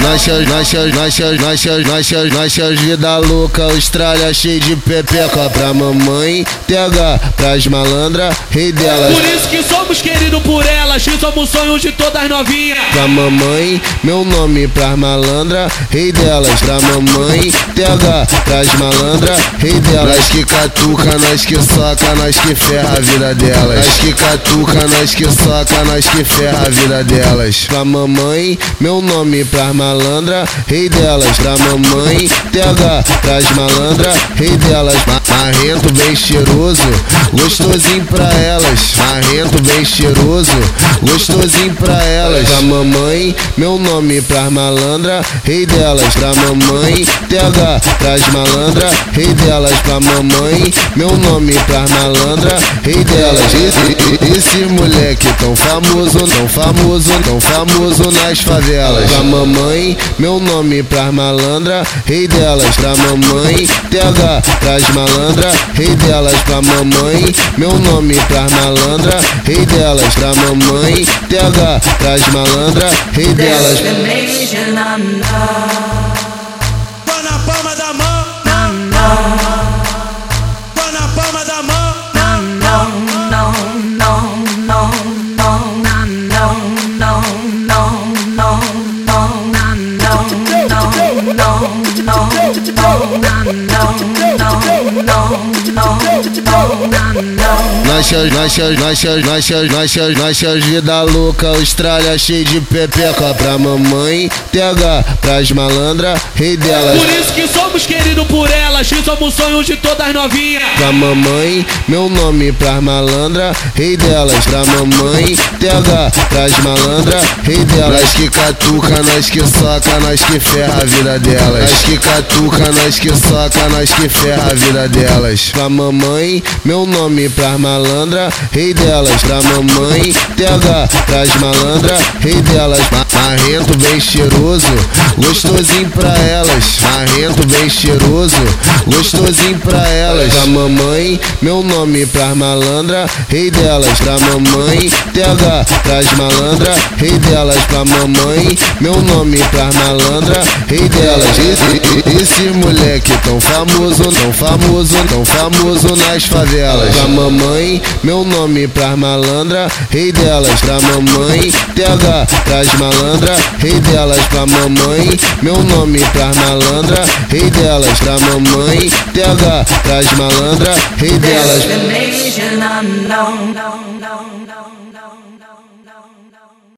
Nós nós nós nós nós nós vida louca, Austrália cheio de pepeca pra mamãe, TH pras malandra, rei delas. Por isso que somos queridos por elas, que somos sonhos de todas novinhas. Pra mamãe, meu nome pras malandra, rei delas. Pra mamãe, TH pras malandra, rei delas. Nós que catuca, nós que soca, nós que ferra a vida delas. Nós que catuca, nós que soca, nós que ferra a vida delas. Pra mamãe, meu nome pras malandra, rei delas. Pra mamãe, TH pras malandra, rei delas. Ma- Marrento bem cheiroso, gostosinho pra elas. Marrento bem cheiroso, gostosinho pra elas. Pra mamãe, meu nome pras malandra, rei delas. Pra mamãe, TH pras malandra, rei delas. Pra mamãe, meu nome pras malandra, rei delas. Esse, esse moleque tão famoso, tão famoso, tão famoso nas favelas. Pra mamãe, meu nome pras malandra, rei delas. Pra mamãe, TH pras malandra, rei delas. Pra mamãe, meu nome pras malandra, rei delas. Pra mamãe, TH pras malandra, rei delas. Nós nós nós nós nós nós vida louca, Austrália cheio de pepeca pra mamãe, TH pras malandra, rei delas. Por isso que somos queridos por elas, somos sonhos de todas novinhas. Pra mamãe, meu nome pras malandra, rei delas. Pra mamãe, TH pras malandra, rei delas. Que catuca, nós que soca, nós que ferra a vida delas. Nós que catuca, nós que soca, nós que ferra a vida delas. Pra mamãe, meu nome pras malandra, rei delas. Pra mamãe, TH pras malandra, rei delas. Ma- Marrento bem cheiroso, gostosinho pra elas. Marrento bem cheiroso, gostosinho pra elas. Pra mamãe, meu nome pras malandra, rei delas. Pra mamãe, TH pras malandra, rei delas. Pra mamãe, meu nome pras malandra, rei delas. Esse, esse moleque tão famoso, tão famoso, tão famoso nas favelas. Pra mamãe, meu nome pras malandra, rei delas. Pra mamãe, TH pras malandra, rei delas. Pra mamãe, meu nome pras malandra, rei delas. Pra mamãe, TH pras malandra, rei delas.